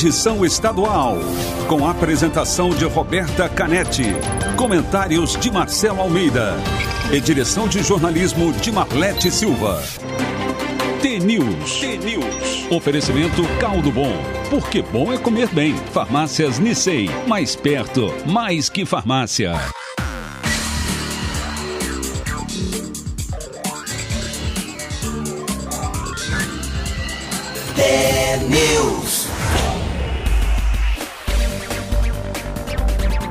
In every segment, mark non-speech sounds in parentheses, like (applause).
edição estadual. Com a apresentação de Roberta Canetti. Comentários de Marcelo Almeida. E direção de jornalismo de Marlete Silva. T-News. T-News. Oferecimento Caldo Bom. Porque bom é comer bem. Farmácias Nissei. Mais perto, mais que farmácia. T-News.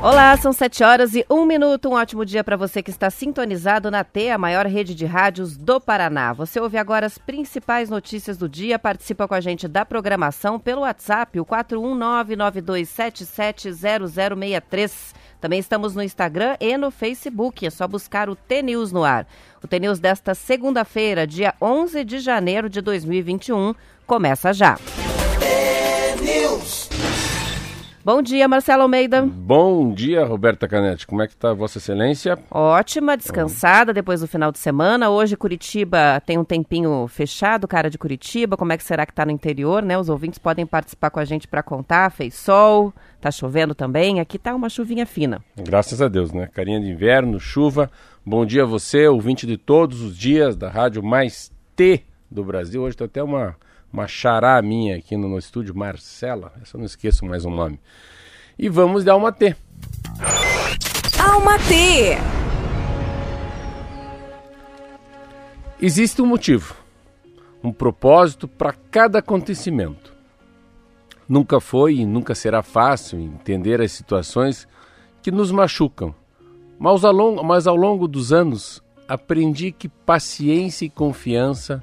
Olá, são 7 horas e 1 minuto. Um ótimo dia para você que está sintonizado na T, a maior rede de rádios do Paraná. Você ouve agora as principais notícias do dia. Participa com a gente da programação pelo WhatsApp, o 41992770063. Também estamos no Instagram e no Facebook. É só buscar o T-News no ar. O T-News desta segunda-feira, dia 11 de janeiro de 2021, começa já. T-News. Bom dia, Marcelo Almeida. Bom dia, Roberta Canetti. Como é que está Vossa Excelência? Ótima, descansada depois do final de semana. Hoje Curitiba tem um tempinho fechado, cara de Curitiba. Como é que será que está no interior, né? Os ouvintes podem participar com a gente para contar. Fez sol, tá chovendo também. Aqui tá uma chuvinha fina. Graças a Deus, né? Carinha de inverno, chuva. Bom dia a você, ouvinte de todos os dias da Rádio Mais T do Brasil. Hoje tem até uma uma xará minha aqui no, no estúdio, Marcela. Essa eu não esqueço mais o nome. E vamos dar uma T. Alma T. Existe um motivo, um propósito para cada acontecimento. Nunca foi e nunca será fácil entender as situações que nos machucam, mas ao longo, mas ao longo dos anos aprendi que paciência e confiança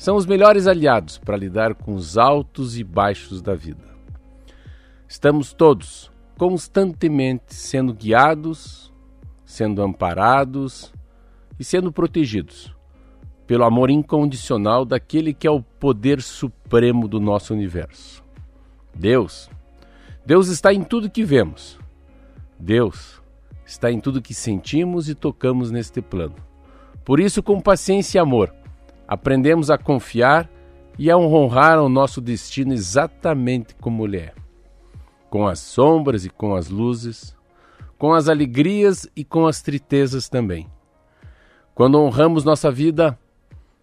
são os melhores aliados para lidar com os altos e baixos da vida. Estamos todos constantemente sendo guiados, sendo amparados e sendo protegidos pelo amor incondicional daquele que é o poder supremo do nosso universo. Deus. Deus está em tudo que vemos. Deus está em tudo que sentimos e tocamos neste plano. Por isso, com paciência e amor, aprendemos a confiar e a honrar o nosso destino exatamente como ele é, com as sombras e com as luzes, com as alegrias e com as tristezas também. Quando honramos nossa vida,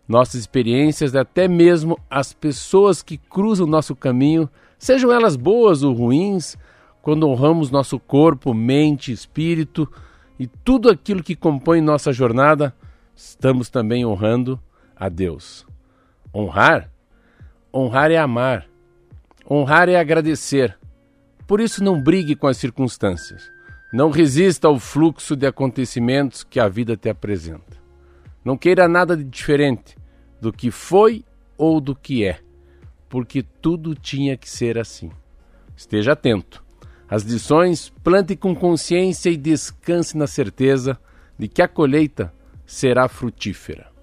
nossas experiências até mesmo as pessoas que cruzam nosso caminho, sejam elas boas ou ruins, quando honramos nosso corpo, mente, espírito e tudo aquilo que compõe nossa jornada, estamos também honrando a Deus. Honrar? Honrar é amar. Honrar é agradecer. Por isso, não brigue com as circunstâncias. Não resista ao fluxo de acontecimentos que a vida te apresenta. Não queira nada de diferente do que foi ou do que é, porque tudo tinha que ser assim. Esteja atento. As lições, plante com consciência e descanse na certeza de que a colheita será frutífera.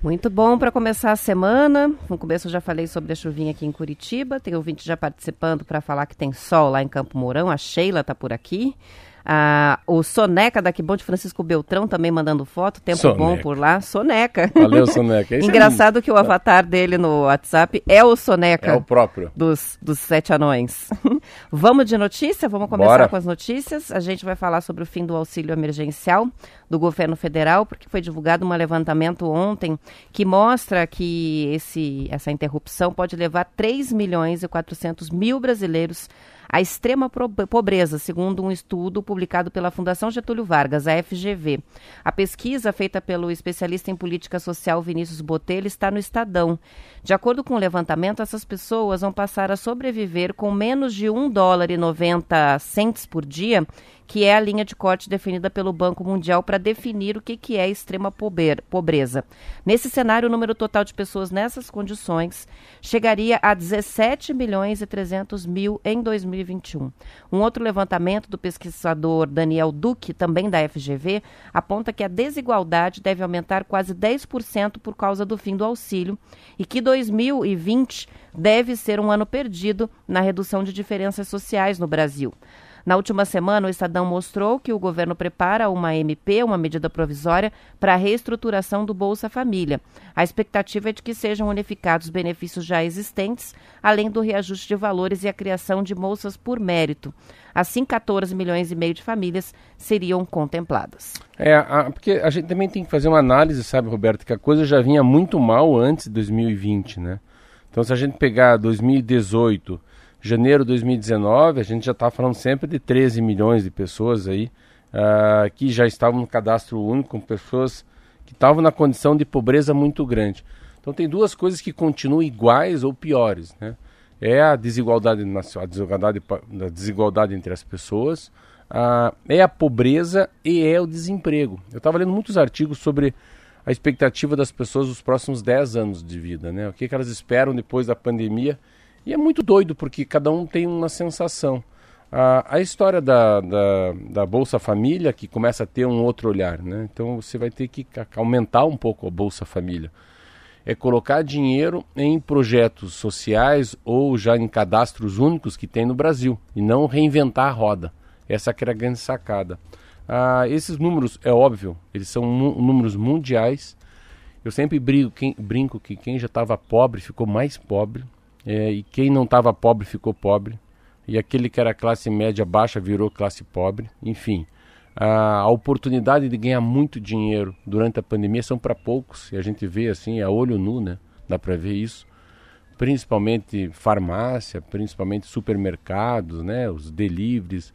Muito bom para começar a semana. No começo eu já falei sobre a chuvinha aqui em Curitiba. Tem ouvinte já participando para falar que tem sol lá em Campo Mourão. A Sheila está por aqui. Ah, o Soneca daqui bom de Francisco Beltrão também mandando foto, tempo Soneca. bom por lá. Soneca. Valeu, (laughs) Soneca. Esse Engraçado é... que o avatar dele no WhatsApp é o Soneca. É o próprio. Dos, dos sete anões. (laughs) Vamos de notícia? Vamos começar Bora. com as notícias. A gente vai falar sobre o fim do auxílio emergencial do governo federal, porque foi divulgado um levantamento ontem que mostra que esse, essa interrupção pode levar 3 milhões e 400 mil brasileiros a extrema pobreza, segundo um estudo publicado pela Fundação Getúlio Vargas, a FGV. A pesquisa feita pelo especialista em política social Vinícius Botelho está no Estadão. De acordo com o levantamento, essas pessoas vão passar a sobreviver com menos de 1 dólar e 90 centes por dia que é a linha de corte definida pelo Banco Mundial para definir o que, que é extrema pobreza. Nesse cenário, o número total de pessoas nessas condições chegaria a 17 milhões e 300 mil em 2021. Um outro levantamento do pesquisador Daniel Duque, também da FGV, aponta que a desigualdade deve aumentar quase 10% por causa do fim do auxílio e que 2020 deve ser um ano perdido na redução de diferenças sociais no Brasil. Na última semana, o Estadão mostrou que o governo prepara uma MP, uma medida provisória, para a reestruturação do Bolsa Família. A expectativa é de que sejam unificados benefícios já existentes, além do reajuste de valores e a criação de bolsas por mérito. Assim, 14 milhões e meio de famílias seriam contempladas. É, a, porque a gente também tem que fazer uma análise, sabe, Roberto, que a coisa já vinha muito mal antes de 2020, né? Então, se a gente pegar 2018, janeiro de 2019, a gente já está falando sempre de 13 milhões de pessoas aí uh, que já estavam no cadastro único, pessoas que estavam na condição de pobreza muito grande. Então, tem duas coisas que continuam iguais ou piores, né? É a desigualdade, a desigualdade, a desigualdade entre as pessoas, é a pobreza e é o desemprego. Eu estava lendo muitos artigos sobre a expectativa das pessoas nos próximos 10 anos de vida, né? O que, que elas esperam depois da pandemia. E é muito doido, porque cada um tem uma sensação. A, a história da, da, da, Bolsa Família, que começa a ter um outro olhar, né? Então você vai ter que aumentar um pouco a Bolsa Família. É colocar dinheiro em projetos sociais ou já em cadastros únicos que tem no Brasil e não reinventar a roda. Essa que era a grande sacada. Ah, esses números, é óbvio, eles são números mundiais. Eu sempre brinco, quem, brinco que quem já estava pobre ficou mais pobre, é, e quem não estava pobre ficou pobre, e aquele que era classe média baixa virou classe pobre. Enfim, a, a oportunidade de ganhar muito dinheiro durante a pandemia são para poucos, e a gente vê assim, a olho nu, né? Dá para ver isso. Principalmente farmácia, principalmente supermercados, né? Os deliveries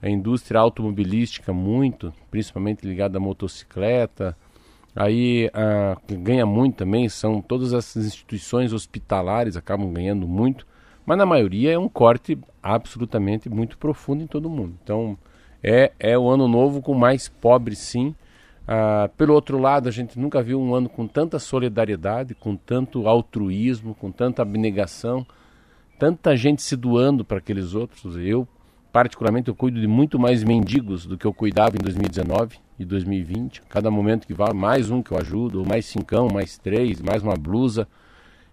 a indústria automobilística muito, principalmente ligada à motocicleta. Aí a, ganha muito também são todas as instituições hospitalares acabam ganhando muito, mas na maioria é um corte absolutamente muito profundo em todo mundo. Então é, é o ano novo com mais pobres sim. Ah, pelo outro lado, a gente nunca viu um ano com tanta solidariedade, com tanto altruísmo, com tanta abnegação, tanta gente se doando para aqueles outros. Eu, particularmente eu cuido de muito mais mendigos do que eu cuidava em 2019 e 2020. Cada momento que vai, mais um que eu ajudo, mais cincão, mais três, mais uma blusa.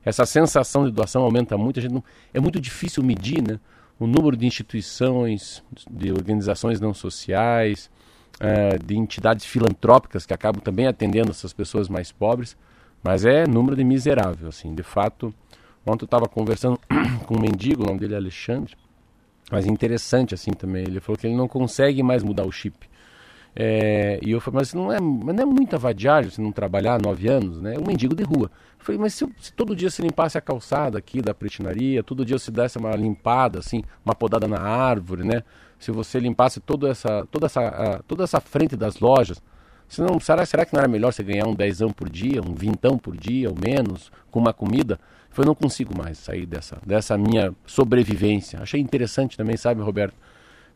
Essa sensação de doação aumenta muito. A gente não, é muito difícil medir né, o número de instituições, de organizações não sociais, é, de entidades filantrópicas que acabam também atendendo essas pessoas mais pobres. Mas é número de miserável, assim. De fato, ontem eu estava conversando (coughs) com um mendigo, o nome dele é Alexandre, mas interessante assim também. Ele falou que ele não consegue mais mudar o chip. É, e eu falei, mas não é, mas não é muita vadiagem se não trabalhar nove anos, né? Um mendigo de rua. Eu falei, mas se, se, todo dia você limpasse a calçada aqui da pretinaria, todo dia você desse uma limpada, assim, uma podada na árvore, né? Se você limpasse toda essa, toda essa, a, toda essa frente das lojas, não será, será que não era melhor você ganhar um dezão por dia, um vintão por dia, ou menos, com uma comida? Eu não consigo mais sair dessa, dessa minha sobrevivência. Achei interessante também, sabe, Roberto?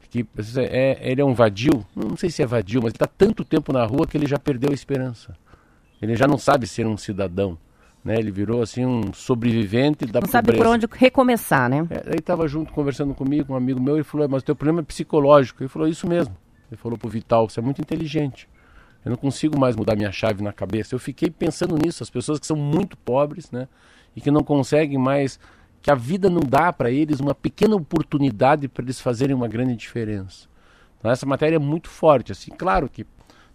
Que é, ele é um vadio, não sei se é vadio, mas ele está tanto tempo na rua que ele já perdeu a esperança. Ele já não sabe ser um cidadão. Né? Ele virou assim um sobrevivente da não pobreza. sabe por onde recomeçar, né? É, ele estava junto conversando comigo, um amigo meu, e falou: Mas o teu problema é psicológico. Ele falou: Isso mesmo. Ele falou pro Vital: Você é muito inteligente. Eu não consigo mais mudar minha chave na cabeça. Eu fiquei pensando nisso. As pessoas que são muito pobres, né? e que não conseguem mais, que a vida não dá para eles uma pequena oportunidade para eles fazerem uma grande diferença. Então, essa matéria é muito forte. Assim, claro que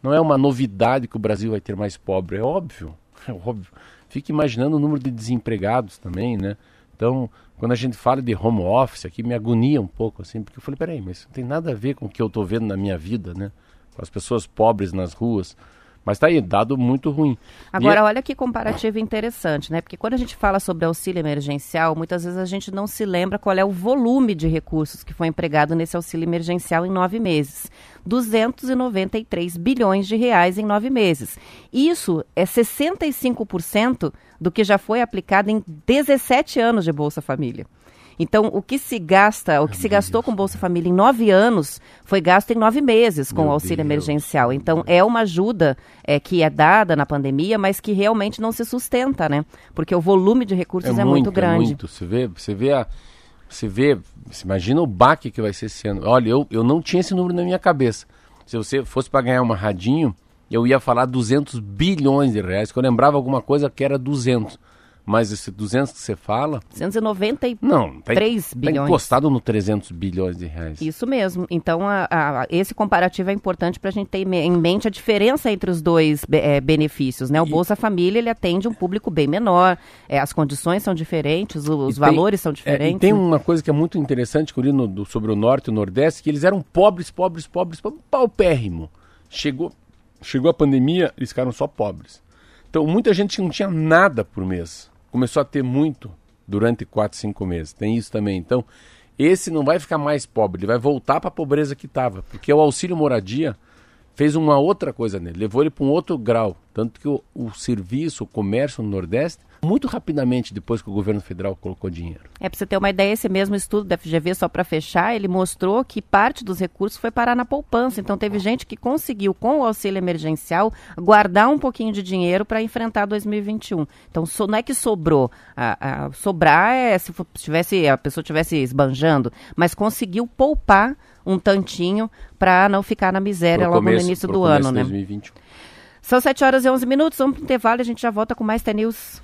não é uma novidade que o Brasil vai ter mais pobre, é óbvio, (laughs) é óbvio. Fique imaginando o número de desempregados também, né? Então, quando a gente fala de home office aqui, me agonia um pouco, assim, porque eu falei, peraí, mas não tem nada a ver com o que eu estou vendo na minha vida, né? Com as pessoas pobres nas ruas. Mas está aí, dado muito ruim. Agora, e... olha que comparativo interessante, né? Porque quando a gente fala sobre auxílio emergencial, muitas vezes a gente não se lembra qual é o volume de recursos que foi empregado nesse auxílio emergencial em nove meses. 293 bilhões de reais em nove meses. Isso é 65% do que já foi aplicado em 17 anos de Bolsa Família. Então, o que se gasta, o que se gastou com Bolsa Família em nove anos, foi gasto em nove meses com Meu o auxílio Deus. emergencial. Então, é uma ajuda é, que é dada na pandemia, mas que realmente não se sustenta, né? Porque o volume de recursos é, é muito, muito, é grande. É muito. Você vê, você vê a. Você vê, você imagina o baque que vai ser esse ano. Olha, eu, eu não tinha esse número na minha cabeça. Se você fosse para ganhar uma radinho, eu ia falar 200 bilhões de reais, que eu lembrava alguma coisa que era 200. Mas esse 200 que você fala... 293 não, tá, bilhões. Está encostado no 300 bilhões de reais. Isso mesmo. Então, a, a, esse comparativo é importante para a gente ter em mente a diferença entre os dois é, benefícios. Né? O e... Bolsa Família ele atende um público bem menor, é, as condições são diferentes, os, valores são diferentes. É, e tem uma coisa que é muito interessante, Curino, do, sobre o Norte e o Nordeste, que eles eram pobres, pobres, pobres, paupérrimo. Chegou, chegou a pandemia, eles ficaram só pobres. Então, muita gente não tinha nada por mês começou a ter muito durante 4, 5 meses. Tem isso também. Então, esse não vai ficar mais pobre, ele vai voltar para a pobreza que estava. Porque o auxílio moradia fez uma outra coisa nele, levou ele para um outro grau. Tanto que o, o serviço, o comércio no Nordeste muito rapidamente depois que o governo federal colocou dinheiro. É para você ter uma ideia, esse mesmo estudo da FGV, só para fechar, ele mostrou que parte dos recursos foi parar na poupança. Então teve gente que conseguiu, com o auxílio emergencial, guardar um pouquinho de dinheiro para enfrentar 2021. Então so, não é que sobrou. A, a, sobrar é se tivesse, a pessoa estivesse esbanjando, mas conseguiu poupar um tantinho para não ficar na miséria pro logo começo, no início do ano, né? 2021. São 7 horas e 11 minutos, vamos para o intervalo e a gente já volta com mais T-News.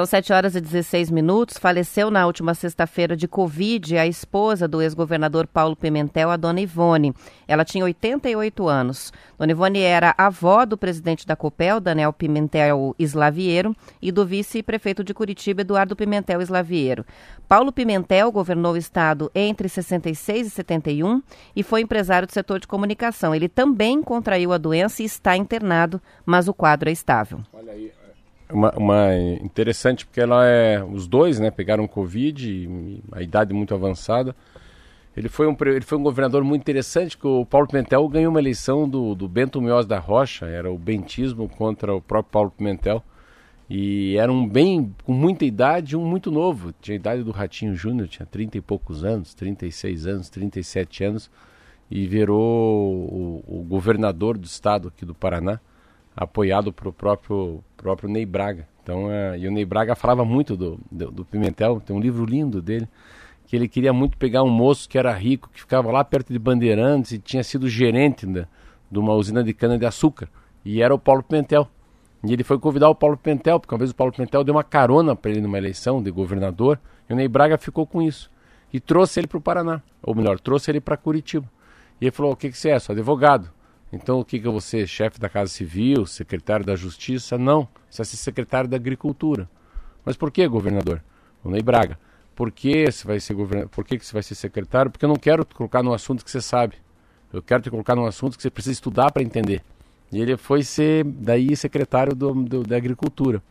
São 7 horas e 16 minutos. Faleceu na última sexta-feira de Covid a esposa do ex-governador Paulo Pimentel, a dona Ivone. Ela tinha 88 anos. Dona Ivone era avó do presidente da COPEL, Daniel Pimentel Slaviero, e do vice-prefeito de Curitiba, Eduardo Pimentel Slaviero. Paulo Pimentel governou o estado entre 66 e 71 e foi empresário do setor de comunicação. Ele também contraiu a doença e está internado, mas o quadro é estável. Olha aí, uma, uma, interessante porque ela é os dois né pegaram covid a idade muito avançada. Ele foi um ele foi um governador muito interessante que o Paulo Pimentel ganhou uma eleição do, do Bento Mioz da Rocha era o bentismo contra o próprio Paulo Pimentel. E era um bem com muita idade um muito novo. Tinha a idade do Ratinho Júnior tinha 30 e poucos anos 36 anos 37 anos e virou o, o governador do estado aqui do Paraná apoiado pro próprio próprio Ney Braga. Então, é, e o Ney Braga falava muito do, do, do, Pimentel, tem um livro lindo dele, que ele queria muito pegar um moço que era rico, que ficava lá perto de Bandeirantes e tinha sido gerente né, de uma usina de cana-de-açúcar. E era o Paulo Pimentel. E ele foi convidar o Paulo Pimentel, porque uma vez o Paulo Pimentel deu uma carona para ele numa eleição de governador, e o Ney Braga ficou com isso. E trouxe ele para o Paraná, ou melhor, trouxe ele para Curitiba. E ele falou: O que, que você é? Sou advogado. Então o que, que ser? Chefe da Casa Civil, secretário da Justiça? Não, você ser secretário da Agricultura. Mas por que, governador? O Ney Braga. Por que você vai ser governador? Por que, que você vai ser secretário? Porque eu não quero te colocar num assunto que você sabe. Eu quero te colocar num assunto que você precisa estudar para entender. E ele foi ser daí secretário do, do, da Agricultura.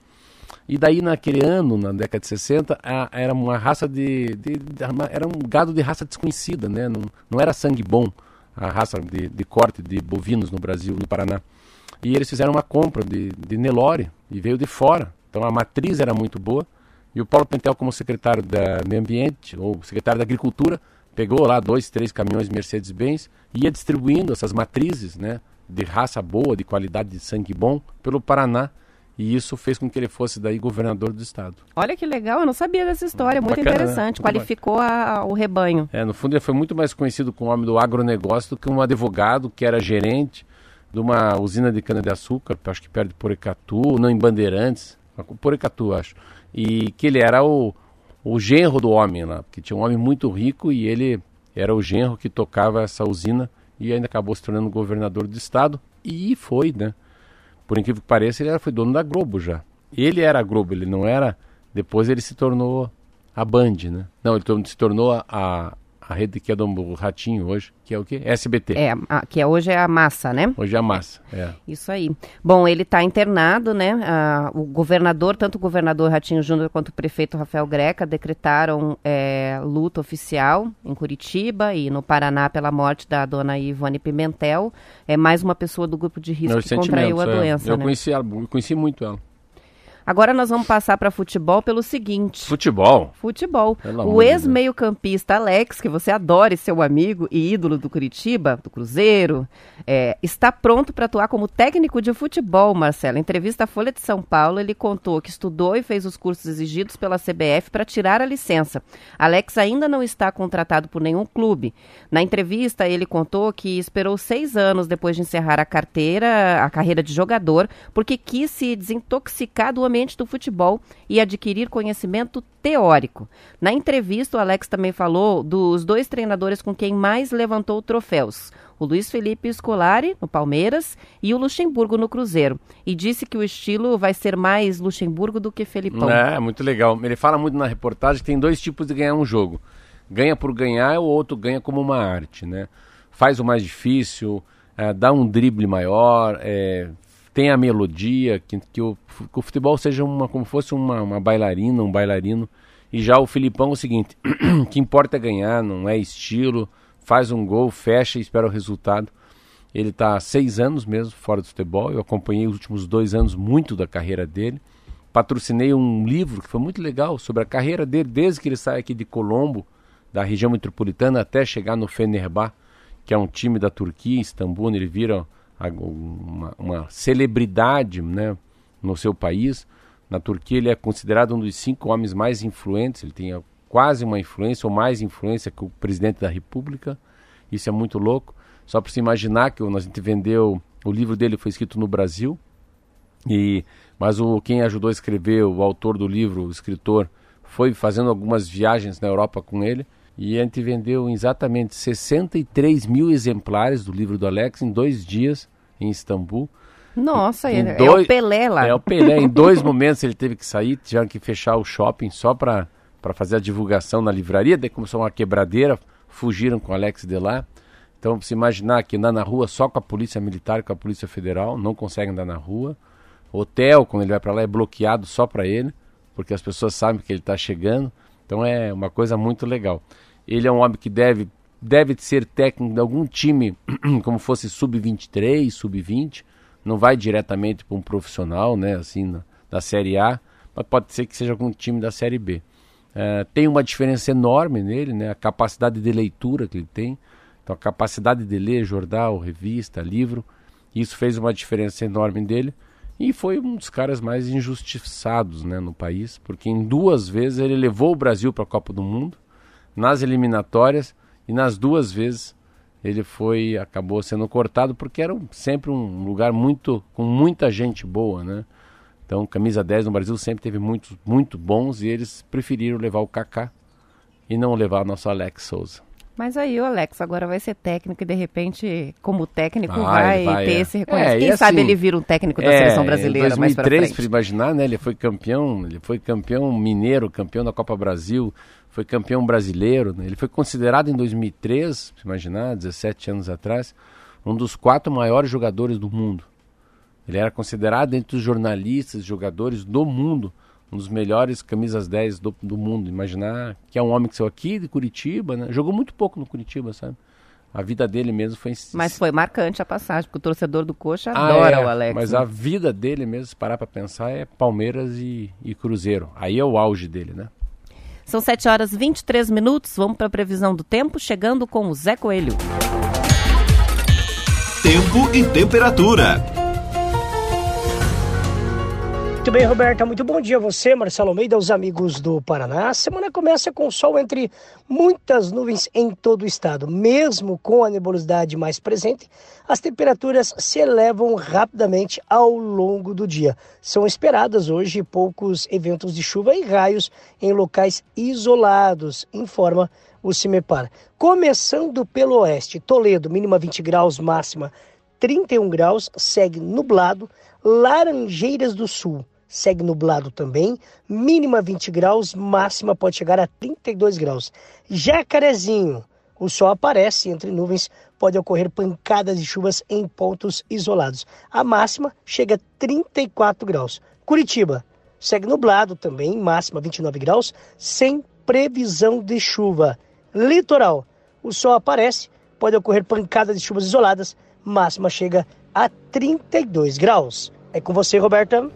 E daí naquele ano, na década de 60, a, era uma raça de, de, de, era um gado de raça desconhecida, né? Não, não era sangue bom a raça de, de corte de bovinos no Brasil, no Paraná. E eles fizeram uma compra de, de Nelore e veio de fora. Então a matriz era muito boa. E o Paulo Pentel, como secretário da Meio Ambiente, ou secretário da Agricultura, pegou lá dois, três caminhões Mercedes-Benz e ia distribuindo essas matrizes né, de raça boa, de qualidade de sangue bom, pelo Paraná e isso fez com que ele fosse daí governador do estado. Olha que legal, eu não sabia dessa história, muito Bacana, né? interessante. Né? Qualificou a, o rebanho. É, no fundo ele foi muito mais conhecido como homem do agronegócio do que um advogado que era gerente de uma usina de cana-de-açúcar, acho que perto de Porecatu, não em Bandeirantes, Porecatu, acho. E que ele era o, o genro do homem lá, porque tinha um homem muito rico e ele era o genro que tocava essa usina e ainda acabou se tornando governador do estado e foi, né? Por incrível que pareça, ele era, foi dono da Globo já. Ele era a Globo, ele não era. Depois ele se tornou a Band, né? Não, ele se tornou a, a, a rede que é do Ratinho hoje, que é o quê? SBT. É, a, que é, hoje é a massa, né? Hoje é a massa, é. Isso aí. Bom, ele está internado, né? Ah, o governador, tanto o governador Ratinho Júnior quanto o prefeito Rafael Greca decretaram é, luta oficial em Curitiba e no Paraná pela morte da dona Ivone Pimentel. É mais uma pessoa do grupo de risco Meus que contraiu a é. doença, Eu né? conheci ela, conheci muito ela. Agora nós vamos passar para futebol pelo seguinte. Futebol? Futebol. o ex-meio-campista Alex, que você adora e seu amigo e ídolo do Curitiba, do Cruzeiro, é, está pronto para atuar como técnico de futebol, Marcelo. Em entrevista à Folha de São Paulo, ele contou que estudou e fez os cursos exigidos pela CBF para tirar a licença. Alex ainda não está contratado por nenhum clube. Na entrevista, ele contou que esperou seis anos depois de encerrar a carteira, a carreira de jogador, porque quis se desintoxicar do ambiente do futebol e adquirir conhecimento teórico. Na entrevista, o Alex também falou dos dois treinadores com quem mais levantou troféus, o Luiz Felipe Scolari, no Palmeiras, e o Luxemburgo, no Cruzeiro. E disse que o estilo vai ser mais Luxemburgo do que Felipão. É, muito legal. Ele fala muito na reportagem que tem dois tipos de ganhar um jogo. Ganha por ganhar, o outro ganha como uma arte, né? Faz o mais difícil, é, dá um drible maior, é, tem a melodia, que, que, o, que o futebol seja uma, como fosse uma, uma bailarina, um bailarino. E já o Filipão é o seguinte: (clears throat) o que importa é ganhar, não é estilo. Faz um gol, fecha e espera o resultado. Ele está há seis anos mesmo fora do futebol. Eu acompanhei os últimos dois anos muito da carreira dele. Patrocinei um livro que foi muito legal sobre a carreira dele, desde que ele sai aqui de Colombo, da região metropolitana, até chegar no Fenerbah, que é um time da Turquia, Istambul. Ele vira uma, uma celebridade né, no seu país. Na Turquia ele é considerado um dos cinco homens mais influentes, ele tem quase uma influência ou mais influência que o presidente da república. Isso é muito louco. Só para se imaginar que a gente vendeu, o livro dele foi escrito no Brasil, e mas o quem ajudou a escrever, o autor do livro, o escritor, foi fazendo algumas viagens na Europa com ele. E a gente vendeu exatamente 63 mil exemplares do livro do Alex em dois dias em Istambul. Nossa, em é, dois, é o Pelé lá. É o Pelé. Em (laughs) dois momentos ele teve que sair, tiveram que fechar o shopping só para fazer a divulgação na livraria. Daí começou uma quebradeira, fugiram com o Alex de lá. Então, se imaginar que andar na rua só com a polícia militar com a polícia federal, não consegue andar na rua. Hotel, quando ele vai para lá, é bloqueado só para ele, porque as pessoas sabem que ele está chegando. Então é uma coisa muito legal. Ele é um homem que deve, deve ser técnico de algum time, (clears throat) como fosse sub-23, sub-20. Não vai diretamente para um profissional, né, assim, na, da Série A, mas pode ser que seja algum time da Série B. É, tem uma diferença enorme nele, né, a capacidade de leitura que ele tem. Então, a capacidade de ler jornal, revista, livro, isso fez uma diferença enorme dele. E foi um dos caras mais injustiçados né, no país, porque em duas vezes ele levou o Brasil para a Copa do Mundo nas eliminatórias e nas duas vezes ele foi acabou sendo cortado porque era sempre um lugar muito com muita gente boa, né? Então, camisa 10 no Brasil sempre teve muitos muito bons e eles preferiram levar o Kaká e não levar o nosso Alex Souza. Mas aí o Alex agora vai ser técnico e de repente, como técnico, ah, vai, vai, ter é. esse reconhecimento. É, Quem assim, sabe ele vira um técnico da é, seleção brasileira em 2003, para imaginar, né? Ele foi campeão, ele foi campeão mineiro, campeão da Copa Brasil, foi campeão brasileiro. Né? Ele foi considerado em 2003, imaginar, 17 anos atrás, um dos quatro maiores jogadores do mundo. Ele era considerado entre os jornalistas, jogadores do mundo, um dos melhores camisas 10 do, do mundo. Imaginar que é um homem que saiu aqui de Curitiba, né? Jogou muito pouco no Curitiba, sabe? A vida dele mesmo foi. Mas foi marcante a passagem, porque o torcedor do Coxa ah, adora é, o Alex. Mas né? a vida dele mesmo, se parar para pensar, é Palmeiras e, e Cruzeiro. Aí é o auge dele, né? São 7 horas 23 minutos. Vamos para a previsão do tempo, chegando com o Zé Coelho. Tempo e temperatura. Muito bem, Roberta. Muito bom dia a você, Marcelo Almeida, aos amigos do Paraná. A semana começa com sol entre muitas nuvens em todo o estado. Mesmo com a nebulosidade mais presente, as temperaturas se elevam rapidamente ao longo do dia. São esperadas hoje poucos eventos de chuva e raios em locais isolados, informa o CIMEPAR. Começando pelo oeste, Toledo, mínima 20 graus, máxima 31 graus, segue nublado. Laranjeiras do Sul segue nublado também, mínima 20 graus, máxima pode chegar a 32 graus. Jacarezinho, o sol aparece entre nuvens, pode ocorrer pancadas de chuvas em pontos isolados. A máxima chega a 34 graus. Curitiba, segue nublado também, máxima 29 graus, sem previsão de chuva. Litoral, o sol aparece, pode ocorrer pancadas de chuvas isoladas, máxima chega a 32 graus. É com você, Roberta.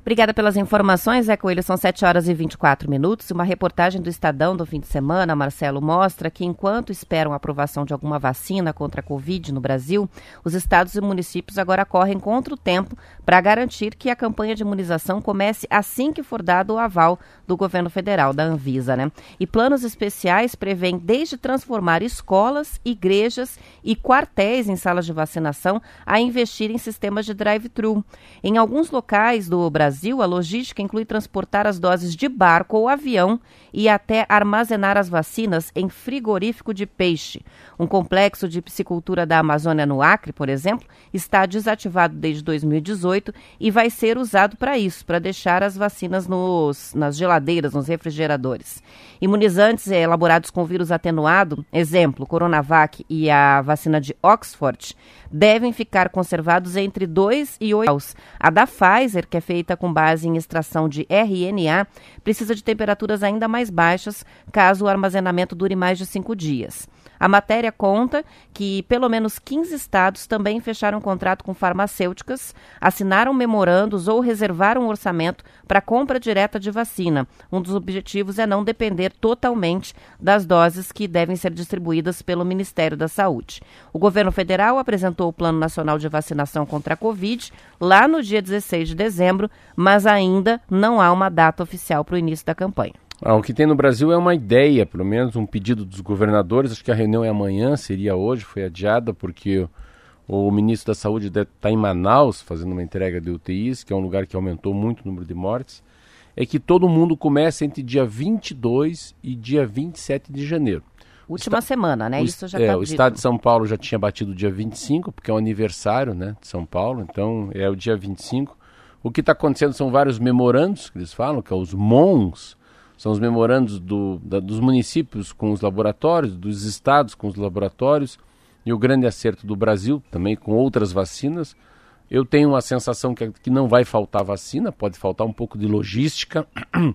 Obrigada pelas informações, Zé Coelho. São 7 horas e 24 minutos. Uma reportagem do Estadão do fim de semana, Marcelo, mostra que enquanto esperam a aprovação de alguma vacina contra a Covid no Brasil, os estados e municípios agora correm contra o tempo para garantir que a campanha de imunização comece assim que for dado o aval do governo federal, da Anvisa, né? E planos especiais prevêem desde transformar escolas, igrejas e quartéis em salas de vacinação a investir em sistemas de drive-thru. Em alguns locais do Brasil, Brasil, a logística inclui transportar as doses de barco ou avião e até armazenar as vacinas em frigorífico de peixe. Um complexo de piscicultura da Amazônia no Acre, por exemplo, está desativado desde 2018 e vai ser usado para isso, para deixar as vacinas nos, nas geladeiras, nos refrigeradores. Imunizantes elaborados com vírus atenuado, exemplo, Coronavac e a vacina de Oxford, devem ficar conservados entre 2 e 8 graus. A da Pfizer, que é feita com base em extração de RNA, precisa de temperaturas ainda mais baixas, caso o armazenamento dure mais de cinco dias. A matéria conta que pelo menos 15 estados também fecharam contrato com farmacêuticas, assinaram memorandos ou reservaram um orçamento para compra direta de vacina. Um dos objetivos é não depender totalmente das doses que devem ser distribuídas pelo Ministério da Saúde. O governo federal apresentou o Plano Nacional de Vacinação contra a Covid lá no dia 16 de dezembro, mas ainda não há uma data oficial para o início da campanha. Ah, o que tem no Brasil é uma ideia, pelo menos um pedido dos governadores. Acho que a reunião é amanhã, seria hoje, foi adiada porque o, o ministro da Saúde está em Manaus fazendo uma entrega de UTIs, que é um lugar que aumentou muito o número de mortes. É que todo mundo começa entre dia 22 e dia 27 de janeiro. Última Esta... semana, né? O, Isso já é, tá O estado de São Paulo já tinha batido o dia 25, porque é o aniversário né, de São Paulo, então é o dia 25. O que está acontecendo são vários memorandos que eles falam, que é os MONs, são os memorandos do, da, dos municípios com os laboratórios, dos estados com os laboratórios e o grande acerto do Brasil também com outras vacinas. Eu tenho a sensação que, que não vai faltar vacina, pode faltar um pouco de logística, (clears throat)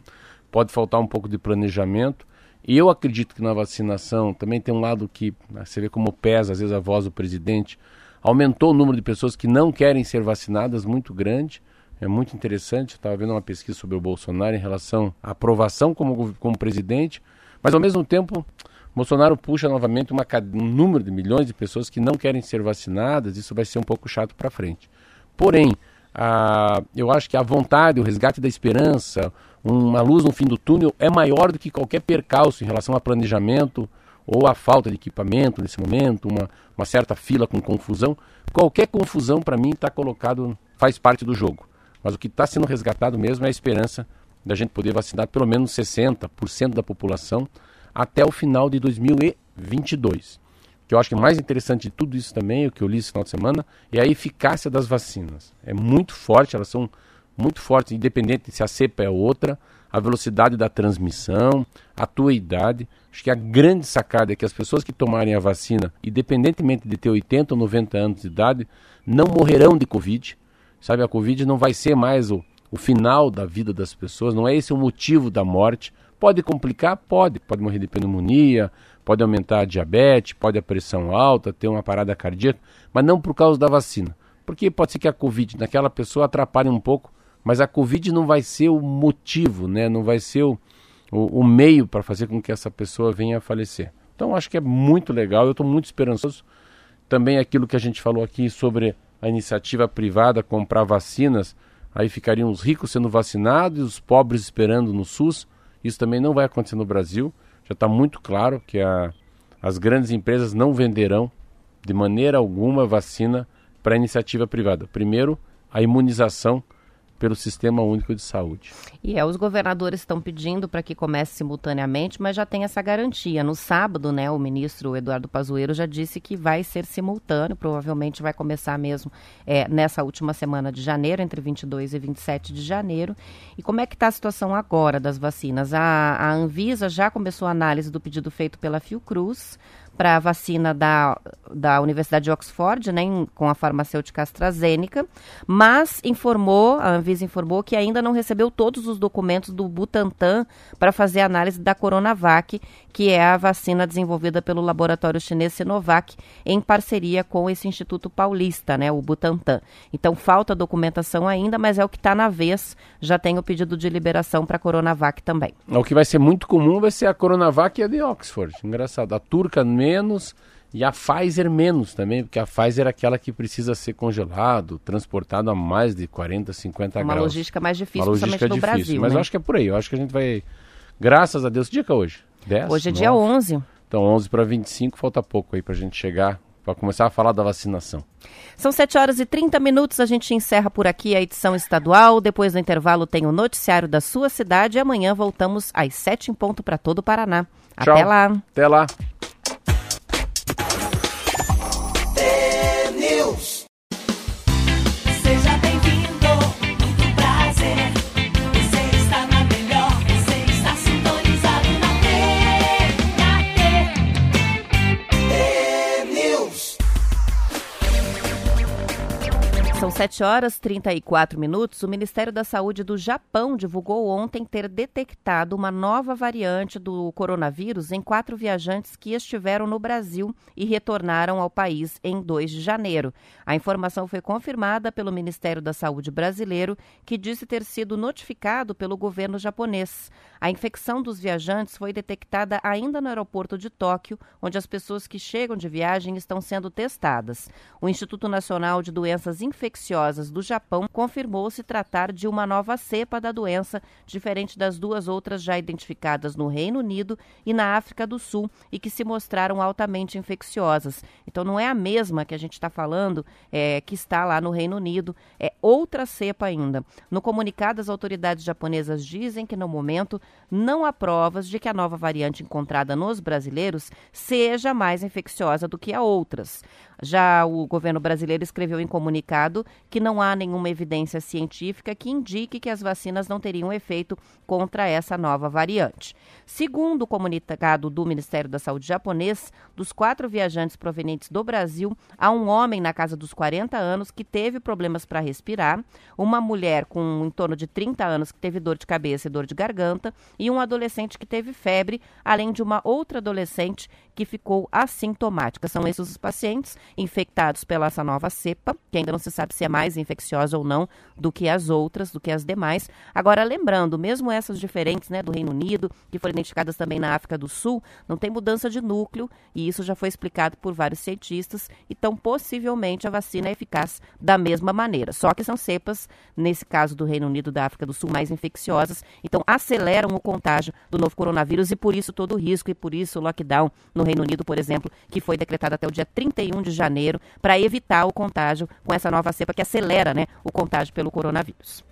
pode faltar um pouco de planejamento. E eu acredito que na vacinação também tem um lado que né, você vê como pesa às vezes a voz do presidente. Aumentou o número de pessoas que não querem ser vacinadas muito grande é muito interessante. Estava vendo uma pesquisa sobre o Bolsonaro em relação à aprovação como, como presidente, mas ao mesmo tempo, Bolsonaro puxa novamente uma, um número de milhões de pessoas que não querem ser vacinadas. Isso vai ser um pouco chato para frente. Porém, a, eu acho que a vontade, o resgate da esperança, uma luz no fim do túnel é maior do que qualquer percalço em relação a planejamento ou a falta de equipamento nesse momento, uma, uma certa fila com confusão. Qualquer confusão, para mim, está colocado, faz parte do jogo. Mas o que está sendo resgatado mesmo é a esperança da gente poder vacinar pelo menos 60% da população até o final de 2022. O que eu acho que é mais interessante de tudo isso também, o que eu li esse final de semana, é a eficácia das vacinas. É muito forte, elas são muito fortes, independente se a cepa é outra, a velocidade da transmissão, a tua idade. Acho que a grande sacada é que as pessoas que tomarem a vacina, independentemente de ter 80 ou 90 anos de idade, não morrerão de Covid. Sabe, a Covid não vai ser mais o, o final da vida das pessoas, não é esse o motivo da morte. Pode complicar? Pode. Pode morrer de pneumonia, pode aumentar a diabetes, pode a pressão alta, ter uma parada cardíaca, mas não por causa da vacina. Porque pode ser que a Covid naquela pessoa atrapalhe um pouco, mas a Covid não vai ser o motivo, né? não vai ser o, o, o meio para fazer com que essa pessoa venha a falecer. Então acho que é muito legal, eu estou muito esperançoso. Também aquilo que a gente falou aqui sobre a iniciativa privada comprar vacinas, aí ficariam os ricos sendo vacinados e os pobres esperando no SUS. Isso também não vai acontecer no Brasil. Já está muito claro que a, as grandes empresas não venderão de maneira alguma vacina para iniciativa privada. Primeiro, a imunização pelo Sistema Único de Saúde. E é, os governadores estão pedindo para que comece simultaneamente, mas já tem essa garantia. No sábado, né, o ministro Eduardo Pazuello já disse que vai ser simultâneo, provavelmente vai começar mesmo é, nessa última semana de janeiro, entre 22 e 27 de janeiro. E como é que está a situação agora das vacinas? A, a Anvisa já começou a análise do pedido feito pela Fiocruz, para a vacina da, da Universidade de Oxford, né, em, com a farmacêutica AstraZeneca, mas informou, a Anvisa informou que ainda não recebeu todos os documentos do Butantan para fazer análise da Coronavac, que é a vacina desenvolvida pelo laboratório chinês Sinovac, em parceria com esse Instituto Paulista, né, o Butantan. Então falta documentação ainda, mas é o que está na vez. Já tem o pedido de liberação para a Coronavac também. O que vai ser muito comum vai ser a Coronavac e a de Oxford. Engraçado. A turca menos e a Pfizer menos também, porque a Pfizer é aquela que precisa ser congelado, transportado a mais de 40, 50 Uma graus. Uma logística mais difícil, Uma logística no difícil, Brasil. Mas né? eu acho que é por aí. Eu acho que a gente vai. Graças a Deus. Que dia que é hoje? 10? Hoje é 9? dia 11. Então, 11 para 25, falta pouco aí para a gente chegar, para começar a falar da vacinação. São 7 horas e 30 minutos. A gente encerra por aqui a edição estadual. Depois do intervalo, tem o noticiário da sua cidade. E amanhã voltamos às 7 em ponto para todo o Paraná. Tchau. Até lá. Até lá. 7 horas e 34 minutos. O Ministério da Saúde do Japão divulgou ontem ter detectado uma nova variante do coronavírus em quatro viajantes que estiveram no Brasil e retornaram ao país em 2 de janeiro. A informação foi confirmada pelo Ministério da Saúde brasileiro, que disse ter sido notificado pelo governo japonês. A infecção dos viajantes foi detectada ainda no aeroporto de Tóquio, onde as pessoas que chegam de viagem estão sendo testadas. O Instituto Nacional de Doenças Infecciosas do Japão confirmou se tratar de uma nova cepa da doença, diferente das duas outras já identificadas no Reino Unido e na África do Sul e que se mostraram altamente infecciosas. Então não é a mesma que a gente está falando, é, que está lá no Reino Unido, é outra cepa ainda. No comunicado, as autoridades japonesas dizem que no momento não há provas de que a nova variante encontrada nos brasileiros seja mais infecciosa do que a outras. Já o governo brasileiro escreveu em comunicado que não há nenhuma evidência científica que indique que as vacinas não teriam efeito contra essa nova variante. Segundo o comunicado do Ministério da Saúde japonês, dos quatro viajantes provenientes do Brasil, há um homem na casa dos 40 anos que teve problemas para respirar, uma mulher com em torno de 30 anos que teve dor de cabeça e dor de garganta e um adolescente que teve febre, além de uma outra adolescente que ficou assintomática. São esses os pacientes infectados pela essa nova cepa, que ainda não se sabe se é mais infecciosa ou não do que as outras, do que as demais. Agora, lembrando, mesmo essas diferentes, né, do Reino Unido, que foram identificadas também na África do Sul, não tem mudança de núcleo, e isso já foi explicado por vários cientistas, então possivelmente a vacina é eficaz da mesma maneira. Só que são cepas, nesse caso do Reino Unido da África do Sul, mais infecciosas, então aceleram o contágio do novo coronavírus e por isso todo o risco e por isso o lockdown no Reino Unido, por exemplo, que foi decretado até o dia 31 de janeiro para evitar o contágio com essa nova cepa que acelera né, o contágio pelo coronavírus.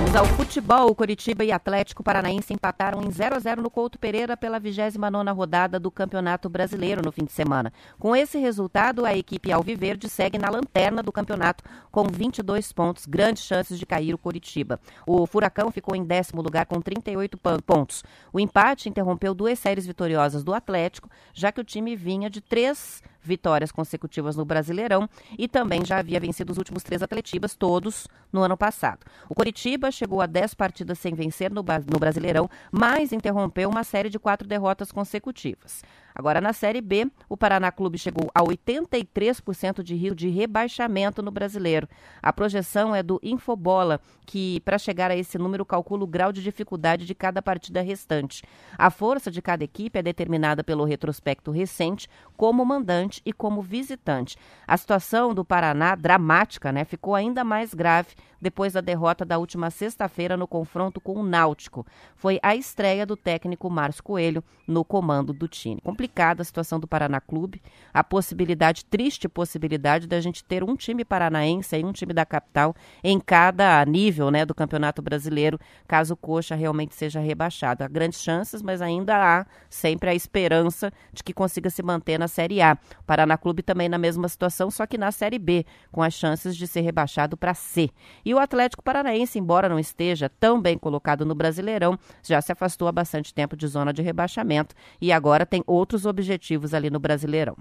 Vamos ao futebol. Curitiba e Atlético Paranaense empataram em 0 a 0 no Couto Pereira pela 29ª rodada do Campeonato Brasileiro no fim de semana. Com esse resultado, a equipe Alviverde segue na lanterna do campeonato com 22 pontos, grandes chances de cair o Curitiba. O Furacão ficou em décimo lugar com 38 pontos. O empate interrompeu duas séries vitoriosas do Atlético, já que o time vinha de três vitórias consecutivas no Brasileirão e também já havia vencido os últimos três atletibas, todos no ano passado. O Coritiba chegou a 10 partidas sem vencer no, no Brasileirão, mas interrompeu uma série de quatro derrotas consecutivas. Agora, na Série B, o Paraná Clube chegou a 83% de rio de rebaixamento no brasileiro. A projeção é do Infobola, que, para chegar a esse número, calcula o grau de dificuldade de cada partida restante. A força de cada equipe é determinada pelo retrospecto recente, como mandante e como visitante. A situação do Paraná, dramática, né, ficou ainda mais grave depois da derrota da última sexta-feira no confronto com o Náutico. Foi a estreia do técnico Márcio Coelho no comando do time. Complicado delicada a situação do Paraná Clube, a possibilidade, triste possibilidade, da gente ter um time paranaense e um time da capital em cada nível né, do Campeonato Brasileiro, caso o Coxa realmente seja rebaixado. Há grandes chances, mas ainda há sempre a esperança de que consiga se manter na Série A. O Paraná Clube também na mesma situação, só que na Série B, com as chances de ser rebaixado para C. E o Atlético Paranaense, embora não esteja tão bem colocado no Brasileirão, já se afastou há bastante tempo de zona de rebaixamento e agora tem outros objetivos ali no Brasileirão.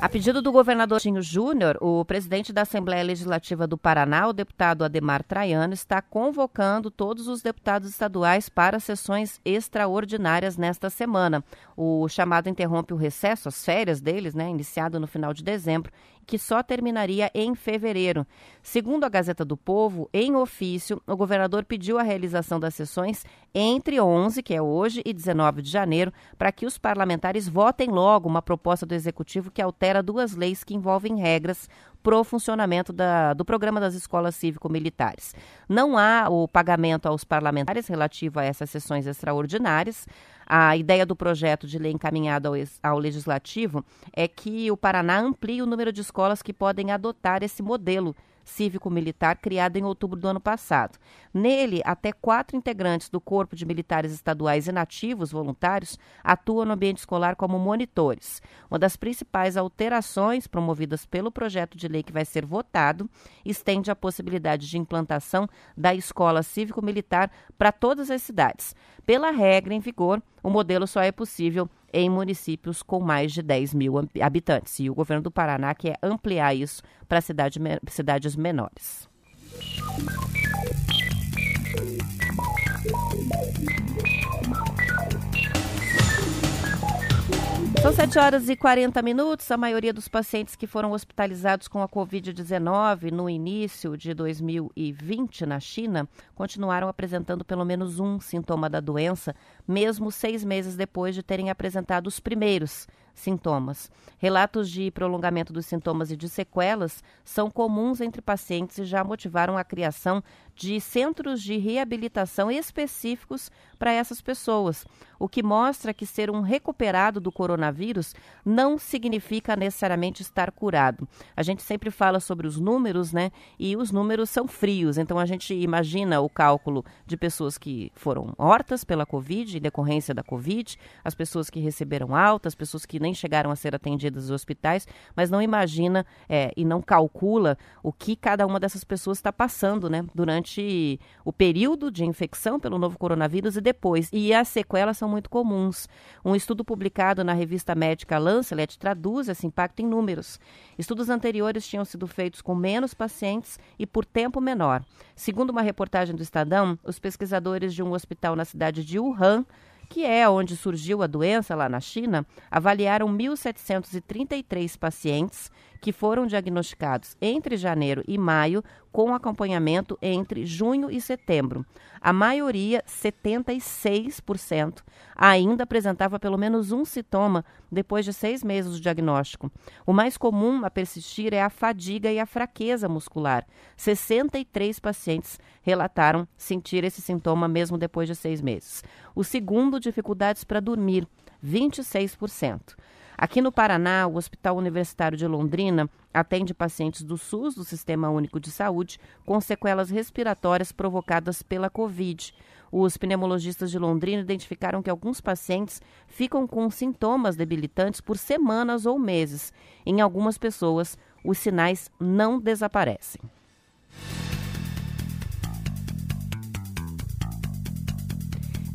A pedido do governador Tinho Júnior, o presidente da Assembleia Legislativa do Paraná, o deputado Ademar Traiano, está convocando todos os deputados estaduais para sessões extraordinárias nesta semana. O chamado interrompe o recesso, as férias deles, né, iniciado no final de dezembro, que só terminaria em fevereiro. Segundo a Gazeta do Povo, em ofício, o governador pediu a realização das sessões entre 11, que é hoje, e 19 de janeiro, para que os parlamentares votem logo uma proposta do executivo que altera duas leis que envolvem regras para o funcionamento da, do programa das escolas cívico-militares. Não há o pagamento aos parlamentares relativo a essas sessões extraordinárias. A ideia do projeto de lei encaminhado ao, ao, Legislativo é que o Paraná amplie o número de escolas que podem adotar esse modelo cívico-militar criado em outubro do ano passado. Nele, até quatro integrantes do Corpo de Militares Estaduais inativos voluntários atuam no ambiente escolar como monitores. Uma das principais alterações promovidas pelo projeto de lei que vai ser votado estende a possibilidade de implantação da escola cívico-militar para todas as cidades. Pela regra em vigor, o modelo só é possível em municípios com mais de 10 mil habitantes. E o governo do Paraná quer ampliar isso para cidade, cidades menores. São 7 horas e 40 minutos. A maioria dos pacientes que foram hospitalizados com a Covid-19 no início de 2020 na China continuaram apresentando pelo menos um sintoma da doença, mesmo seis meses depois de terem apresentado os primeiros sintomas. Relatos de prolongamento dos sintomas e de sequelas são comuns entre pacientes e já motivaram a criação de centros de reabilitação específicos para essas pessoas, o que mostra que ser um recuperado do coronavírus não significa necessariamente estar curado. A gente sempre fala sobre os números, né? E os números são frios, então a gente imagina o cálculo de pessoas que foram mortas pela Covid, em decorrência da Covid, as pessoas que receberam alta, as pessoas que nem chegaram a ser atendidas nos hospitais, mas não imagina é, e não calcula o que cada uma dessas pessoas está passando, né? Durante durante o período de infecção pelo novo coronavírus e depois. E as sequelas são muito comuns. Um estudo publicado na revista médica Lancet traduz esse impacto em números. Estudos anteriores tinham sido feitos com menos pacientes e por tempo menor. Segundo uma reportagem do Estadão, os pesquisadores de um hospital na cidade de Wuhan que é onde surgiu a doença lá na China, avaliaram 1.733 pacientes que foram diagnosticados entre janeiro e maio, com acompanhamento entre junho e setembro. A maioria, 76%, ainda apresentava pelo menos um sintoma depois de seis meses do diagnóstico. O mais comum a persistir é a fadiga e a fraqueza muscular. 63 pacientes relataram sentir esse sintoma mesmo depois de seis meses. O segundo, dificuldades para dormir, 26%. Aqui no Paraná, o Hospital Universitário de Londrina atende pacientes do SUS, do Sistema Único de Saúde, com sequelas respiratórias provocadas pela Covid. Os pneumologistas de Londrina identificaram que alguns pacientes ficam com sintomas debilitantes por semanas ou meses. Em algumas pessoas, os sinais não desaparecem.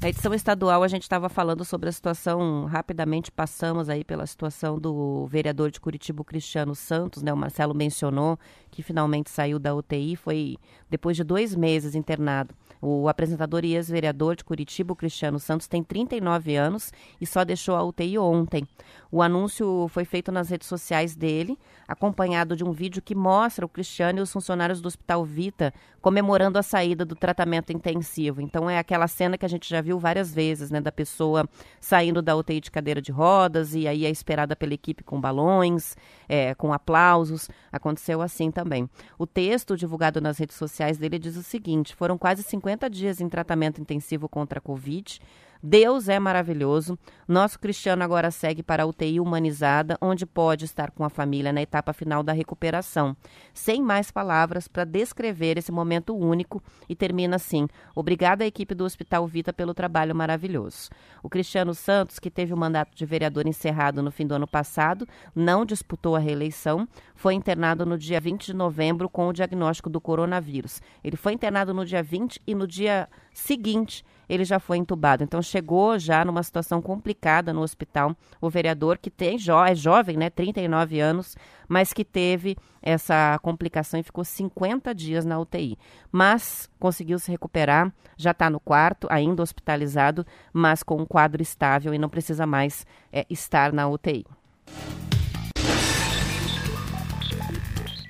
Na edição estadual, a gente estava falando sobre a situação, rapidamente passamos aí pela situação do vereador de Curitiba, Cristiano Santos, né? O Marcelo mencionou que finalmente saiu da UTI, foi depois de dois meses internado. O apresentador e ex-vereador de Curitiba, Cristiano Santos, tem 39 anos e só deixou a UTI ontem. O anúncio foi feito nas redes sociais dele, acompanhado de um vídeo que mostra o Cristiano e os funcionários do Hospital Vita comemorando a saída do tratamento intensivo. Então é aquela cena que a gente já viu várias vezes, né, da pessoa saindo da UTI de cadeira de rodas e aí é esperada pela equipe com balões, é, com aplausos. Aconteceu assim também. O texto divulgado nas redes sociais dele diz o seguinte: foram quase 50 dias em tratamento intensivo contra a Covid Deus é maravilhoso. Nosso Cristiano agora segue para a UTI humanizada, onde pode estar com a família na etapa final da recuperação. Sem mais palavras para descrever esse momento único e termina assim: Obrigada à equipe do Hospital Vita pelo trabalho maravilhoso. O Cristiano Santos, que teve o mandato de vereador encerrado no fim do ano passado, não disputou a reeleição, foi internado no dia 20 de novembro com o diagnóstico do coronavírus. Ele foi internado no dia 20 e no dia seguinte ele já foi entubado. Então chegou já numa situação complicada no hospital. O vereador que tem jo é jovem, né, 39 anos, mas que teve essa complicação e ficou 50 dias na UTI. Mas conseguiu se recuperar, já está no quarto, ainda hospitalizado, mas com um quadro estável e não precisa mais é, estar na UTI.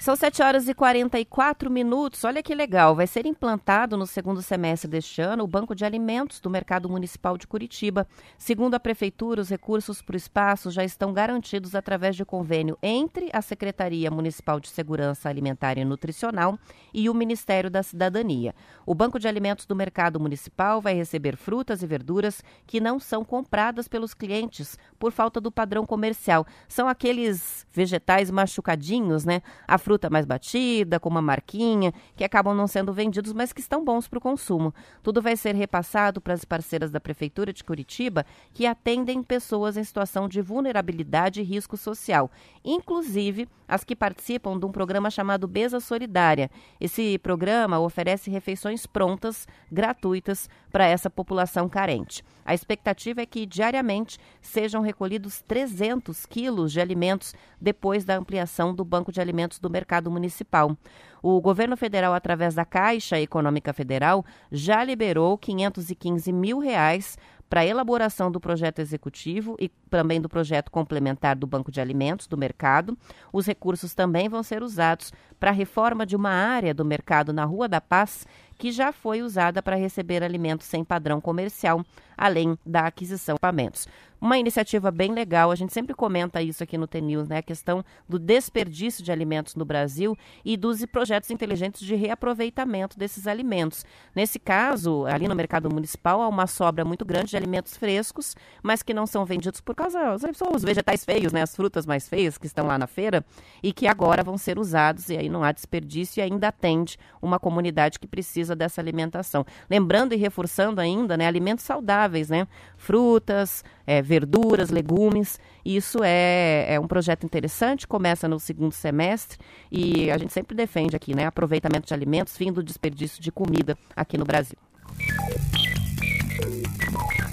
São 7 horas e 44 minutos. Olha que legal. Vai ser implantado no segundo semestre deste ano o Banco de Alimentos do Mercado Municipal de Curitiba. Segundo a Prefeitura, os recursos para o espaço já estão garantidos através de convênio entre a Secretaria Municipal de Segurança Alimentar e Nutricional e o Ministério da Cidadania. O Banco de Alimentos do Mercado Municipal vai receber frutas e verduras que não são compradas pelos clientes por falta do padrão comercial. São aqueles vegetais machucadinhos, né? A fruta fruta mais batida, com uma marquinha, que acabam não sendo vendidos, mas que estão bons para o consumo. Tudo vai ser repassado para as parceiras da Prefeitura de Curitiba, que atendem pessoas em situação de vulnerabilidade e risco social, inclusive as que participam de um programa chamado Beza Solidária. Esse programa oferece refeições prontas, gratuitas, para essa população carente. A expectativa é que diariamente sejam recolhidos 300 quilos de alimentos depois da ampliação do Banco de Alimentos do Mercado Municipal. O governo federal, através da Caixa Econômica Federal, já liberou 515 mil reais para a elaboração do projeto executivo e também do projeto complementar do Banco de Alimentos do mercado. Os recursos também vão ser usados para a reforma de uma área do mercado na Rua da Paz que já foi usada para receber alimentos sem padrão comercial, além da aquisição de equipamentos. Uma iniciativa bem legal, a gente sempre comenta isso aqui no TNews, né? A questão do desperdício de alimentos no Brasil e dos projetos inteligentes de reaproveitamento desses alimentos. Nesse caso, ali no mercado municipal, há uma sobra muito grande de alimentos frescos, mas que não são vendidos por causa são os vegetais feios, né? As frutas mais feias que estão lá na feira e que agora vão ser usados e aí não há desperdício e ainda atende uma comunidade que precisa dessa alimentação. Lembrando e reforçando ainda, né? Alimentos saudáveis, né? Frutas, é, verduras, legumes. Isso é, é um projeto interessante, começa no segundo semestre e a gente sempre defende aqui, né? Aproveitamento de alimentos, fim do desperdício de comida aqui no Brasil.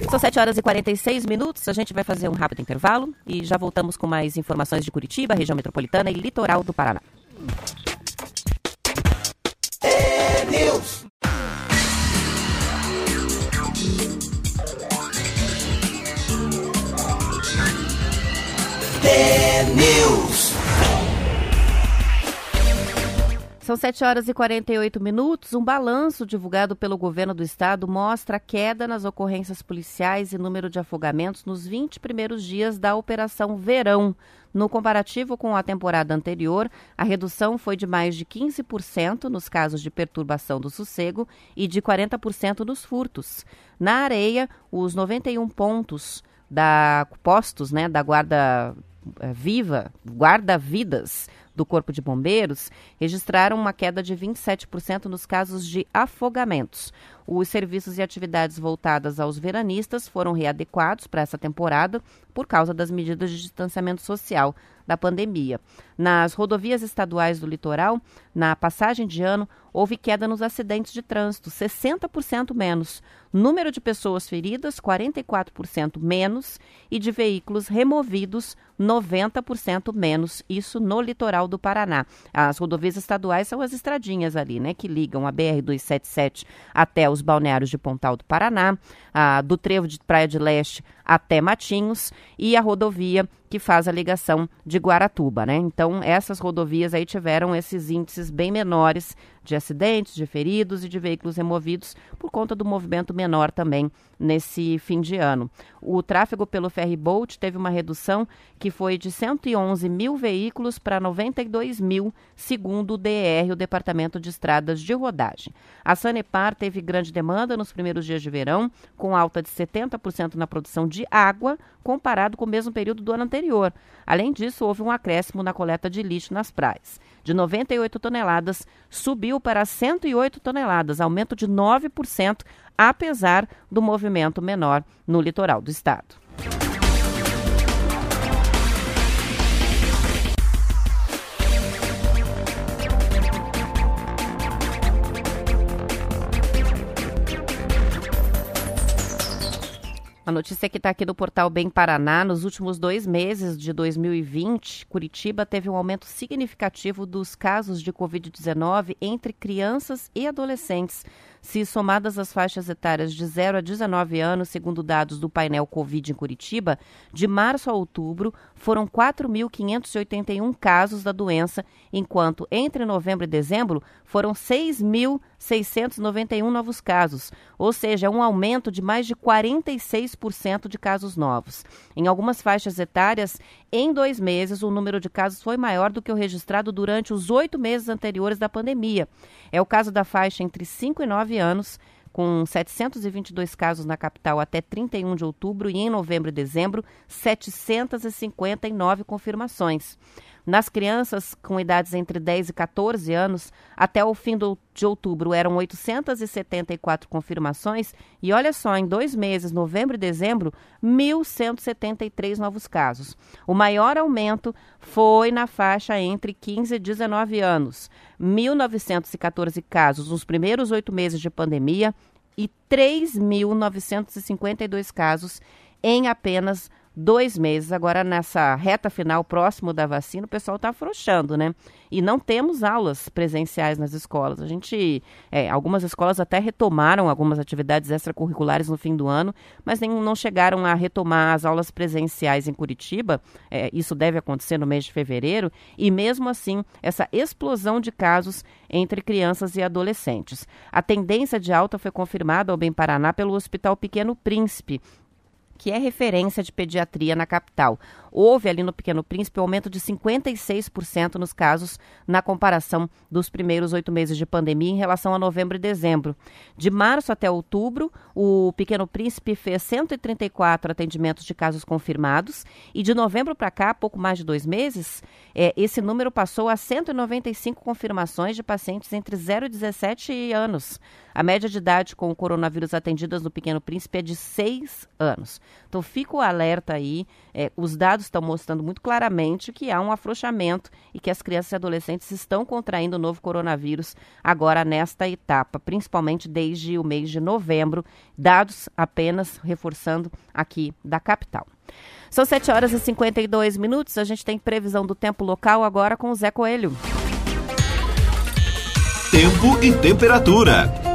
São 7 horas e 46 minutos. A gente vai fazer um rápido intervalo e já voltamos com mais informações de Curitiba, região metropolitana e litoral do Paraná. É São 7 horas e 48 minutos. Um balanço divulgado pelo governo do estado mostra a queda nas ocorrências policiais e número de afogamentos nos 20 primeiros dias da Operação Verão. No comparativo com a temporada anterior, a redução foi de mais de 15% nos casos de perturbação do sossego e de 40% nos furtos. Na areia, os 91 pontos da postos, né, da Guarda é, viva, guarda-vidas do Corpo de Bombeiros, registraram uma queda de 27% nos casos de afogamentos. Os serviços e atividades voltadas aos veranistas foram readequados para essa temporada por causa das medidas de distanciamento social da pandemia. Nas rodovias estaduais do litoral, na passagem de ano, houve queda nos acidentes de trânsito, 60% menos. Número de pessoas feridas, 44% menos. E de veículos removidos, 90% menos. Isso no litoral do Paraná. As rodovias estaduais são as estradinhas ali, né, que ligam a BR-277 até os balneários de Pontal do Paraná, a, do Trevo de Praia de Leste até Matinhos e a rodovia que faz a ligação de Guaratuba, né? Então, essas rodovias aí tiveram esses índices bem menores de acidentes, de feridos e de veículos removidos por conta do movimento menor também nesse fim de ano. O tráfego pelo ferry boat teve uma redução que foi de 111 mil veículos para 92 mil, segundo o DR, o Departamento de Estradas de Rodagem. A Sanepar teve grande demanda nos primeiros dias de verão, com alta de 70% na produção de água, comparado com o mesmo período do ano anterior. Além disso, houve um acréscimo na coleta de lixo nas praias. De 98 toneladas, subiu para 108 toneladas, aumento de 9%, apesar do movimento menor no litoral do estado. A notícia que está aqui do portal Bem Paraná, nos últimos dois meses de 2020, Curitiba teve um aumento significativo dos casos de Covid-19 entre crianças e adolescentes. Se somadas as faixas etárias de 0 a 19 anos, segundo dados do painel Covid em Curitiba, de março a outubro foram 4.581 casos da doença, enquanto entre novembro e dezembro foram 6.691 novos casos, ou seja, um aumento de mais de 46% de casos novos. Em algumas faixas etárias, em dois meses, o número de casos foi maior do que o registrado durante os oito meses anteriores da pandemia. É o caso da faixa entre 5 e 9 anos, com 722 casos na capital até 31 de outubro e em novembro e dezembro, 759 confirmações. Nas crianças com idades entre 10 e 14 anos, até o fim do, de outubro eram 874 confirmações e olha só, em dois meses, novembro e dezembro, 1.173 novos casos. O maior aumento foi na faixa entre 15 e 19 anos, 1.914 casos nos primeiros oito meses de pandemia e 3.952 casos em apenas dois meses. Agora, nessa reta final, próximo da vacina, o pessoal está afrouxando, né? E não temos aulas presenciais nas escolas. A gente, é, algumas escolas até retomaram algumas atividades extracurriculares no fim do ano, mas nem, não chegaram a retomar as aulas presenciais em Curitiba. É, isso deve acontecer no mês de fevereiro. E mesmo assim, essa explosão de casos entre crianças e adolescentes. A tendência de alta foi confirmada ao Bem Paraná pelo Hospital Pequeno Príncipe, que é referência de pediatria na capital. Houve ali no Pequeno Príncipe um aumento de 56% nos casos na comparação dos primeiros oito meses de pandemia em relação a novembro e dezembro. De março até outubro, o Pequeno Príncipe fez 134 atendimentos de casos confirmados e de novembro para cá, pouco mais de dois meses, é, esse número passou a 195 confirmações de pacientes entre 0 e 17 anos. A média de idade com o coronavírus atendidas no Pequeno Príncipe é de 6 anos. Então, fica o alerta aí. É, os dados estão mostrando muito claramente que há um afrouxamento e que as crianças e adolescentes estão contraindo o novo coronavírus agora nesta etapa, principalmente desde o mês de novembro. Dados apenas reforçando aqui da capital. São 7 horas e 52 minutos. A gente tem previsão do tempo local agora com o Zé Coelho. Tempo e temperatura.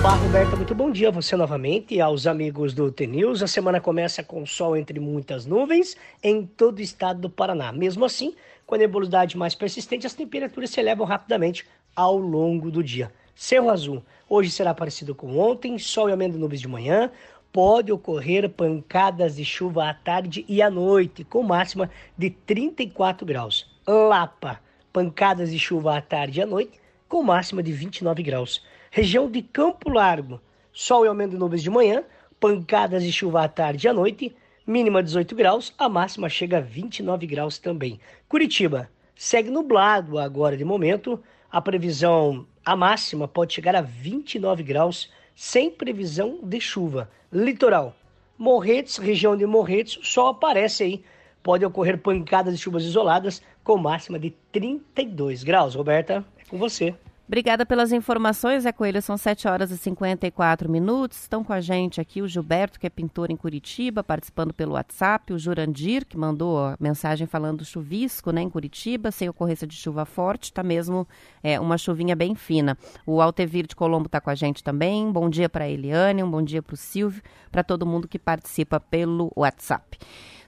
Olá, Roberta, muito bom dia a você novamente e aos amigos do TNews. A semana começa com sol entre muitas nuvens em todo o estado do Paraná. Mesmo assim, com a nebulosidade mais persistente, as temperaturas se elevam rapidamente ao longo do dia. Cerro Azul, hoje será parecido com ontem, sol e aumento nuvens de manhã. Pode ocorrer pancadas de chuva à tarde e à noite, com máxima de 34 graus. Lapa, pancadas de chuva à tarde e à noite, com máxima de 29 graus. Região de Campo Largo, sol e aumento de nuvens de manhã, pancadas de chuva à tarde e à noite, mínima 18 graus, a máxima chega a 29 graus também. Curitiba, segue nublado agora de momento, a previsão, a máxima pode chegar a 29 graus, sem previsão de chuva. Litoral, Morretes, região de Morretes, sol aparece aí. Pode ocorrer pancadas de chuvas isoladas com máxima de 32 graus. Roberta, é com você. Obrigada pelas informações, Zé Coelho. São 7 horas e 54 minutos. Estão com a gente aqui o Gilberto, que é pintor em Curitiba, participando pelo WhatsApp. O Jurandir, que mandou mensagem falando do chuvisco né, em Curitiba, sem ocorrência de chuva forte. Está mesmo é, uma chuvinha bem fina. O Altevir de Colombo está com a gente também. Bom dia para a Eliane, um bom dia para o Silvio, para todo mundo que participa pelo WhatsApp.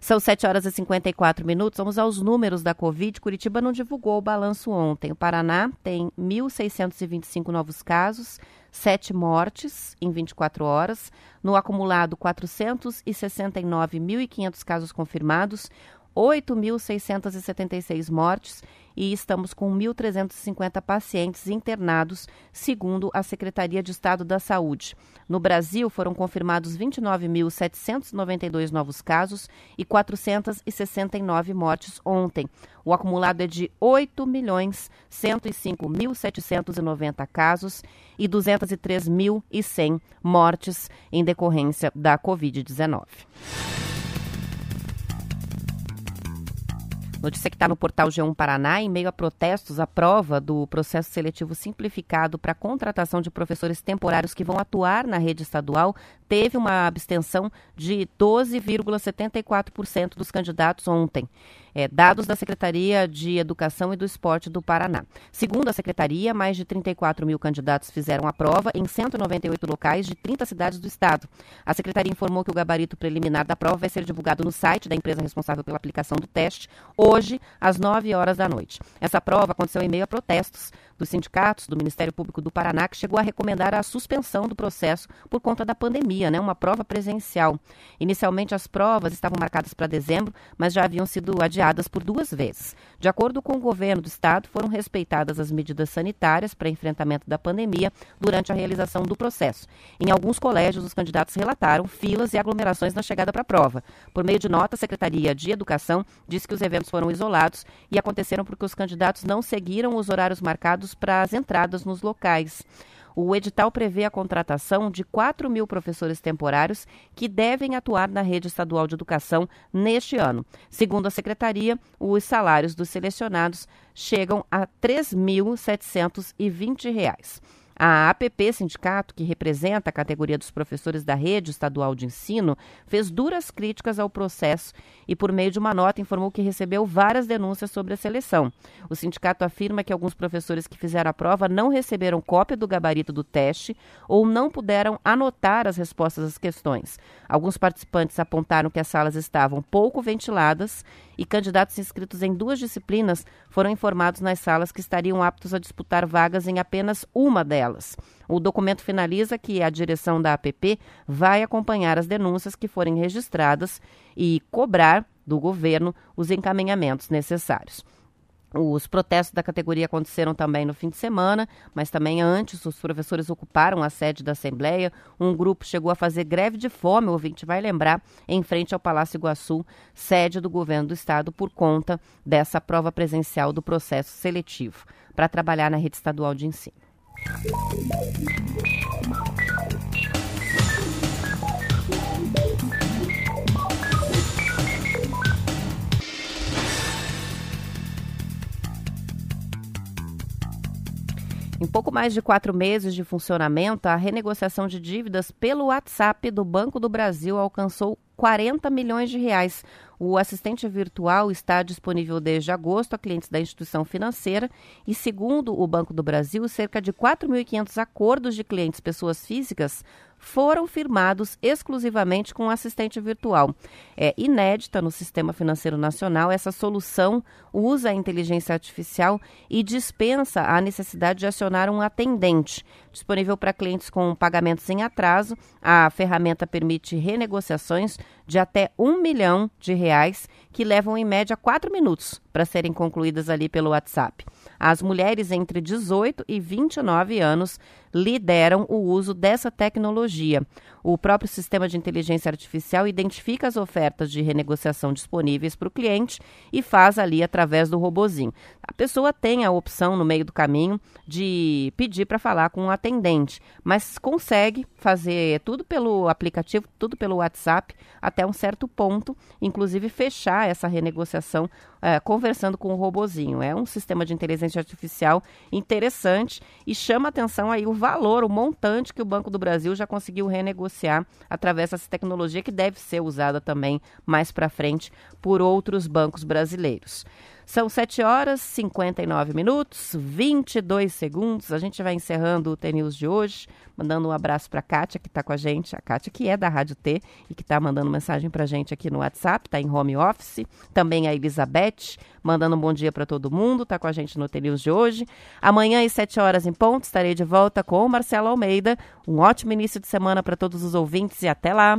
São 7 horas e 54 minutos. Vamos aos números da Covid. Curitiba não divulgou o balanço ontem. O Paraná tem 1.625 novos casos, 7 mortes em 24 horas. No acumulado, 469.500 casos confirmados, 8.676 mortes e estamos com 1.350 pacientes internados, segundo a Secretaria de Estado da Saúde. No Brasil, foram confirmados 29.792 novos casos e 469 mortes ontem. O acumulado é de 8.105.790 casos e 203.100 mortes em decorrência da Covid-19. Notícia que está no portal G1 Paraná, em meio a protestos, a prova do processo seletivo simplificado para contratação de professores temporários que vão atuar na rede estadual teve uma abstenção de 12,74% dos candidatos ontem. É, dados da Secretaria de Educação e do Esporte do Paraná. Segundo a Secretaria, mais de 34 mil candidatos fizeram a prova em 198 locais de 30 cidades do estado. A Secretaria informou que o gabarito preliminar da prova vai ser divulgado no site da empresa responsável pela aplicação do teste, hoje, às 9 horas da noite. Essa prova aconteceu em meio a protestos dos sindicatos do Ministério Público do Paraná, que chegou a recomendar a suspensão do processo por conta da pandemia, né? Uma prova presencial. Inicialmente, as provas estavam marcadas para dezembro, mas já haviam sido adiadas por duas vezes. De acordo com o governo do estado, foram respeitadas as medidas sanitárias para enfrentamento da pandemia durante a realização do processo. Em alguns colégios, os candidatos relataram filas e aglomerações na chegada para a prova. Por meio de nota, a Secretaria de Educação disse que os eventos foram isolados e aconteceram porque os candidatos não seguiram os horários marcados para as entradas nos locais. O edital prevê a contratação de 4 mil professores temporários que devem atuar na rede estadual de educação neste ano. Segundo a secretaria, os salários dos selecionados chegam a R$ 3.720. A APP Sindicato, que representa a categoria dos professores da rede estadual de ensino, fez duras críticas ao processo e, por meio de uma nota, informou que recebeu várias denúncias sobre a seleção. O sindicato afirma que alguns professores que fizeram a prova não receberam cópia do gabarito do teste ou não puderam anotar as respostas às questões. Alguns participantes apontaram que as salas estavam pouco ventiladas e candidatos inscritos em duas disciplinas foram informados nas salas que estariam aptos a disputar vagas em apenas uma delas. O documento finaliza que a direção da APP vai acompanhar as denúncias que forem registradas e cobrar do governo os encaminhamentos necessários. Os protestos da categoria aconteceram também no fim de semana, mas também antes os professores ocuparam a sede da Assembleia. Um grupo chegou a fazer greve de fome, o ouvinte vai lembrar, em frente ao Palácio Iguaçu, sede do governo do estado, por conta dessa prova presencial do processo seletivo para trabalhar na rede estadual de ensino. Em pouco mais de quatro meses de funcionamento, a renegociação de dívidas pelo WhatsApp do Banco do Brasil alcançou 40 milhões de reais. O assistente virtual está disponível desde agosto a clientes da instituição financeira e, segundo o Banco do Brasil, cerca de 4.500 acordos de clientes pessoas físicas foram firmados exclusivamente com assistente virtual. É inédita no sistema financeiro nacional, essa solução usa a inteligência artificial e dispensa a necessidade de acionar um atendente. Disponível para clientes com pagamentos em atraso, a ferramenta permite renegociações de até um milhão de reais, que levam em média quatro minutos para serem concluídas ali pelo WhatsApp. As mulheres entre 18 e 29 anos lideram o uso dessa tecnologia. O próprio sistema de inteligência artificial identifica as ofertas de renegociação disponíveis para o cliente e faz ali através do robozinho. A pessoa tem a opção no meio do caminho de pedir para falar com um atendente, mas consegue fazer tudo pelo aplicativo, tudo pelo WhatsApp até um certo ponto, inclusive fechar essa renegociação é, conversando com o robozinho. É um sistema de inteligência artificial interessante e chama atenção aí o valor, o montante que o Banco do Brasil já conseguiu renegociar através dessa tecnologia que deve ser usada também mais para frente por outros bancos brasileiros. São 7 horas 59 minutos, 22 segundos. A gente vai encerrando o TNews de hoje, mandando um abraço para a Kátia, que está com a gente. A Kátia, que é da Rádio T e que está mandando mensagem para a gente aqui no WhatsApp, está em home office. Também a Elizabeth, mandando um bom dia para todo mundo, está com a gente no TNews de hoje. Amanhã, às 7 horas em ponto, estarei de volta com o Marcelo Almeida. Um ótimo início de semana para todos os ouvintes e até lá.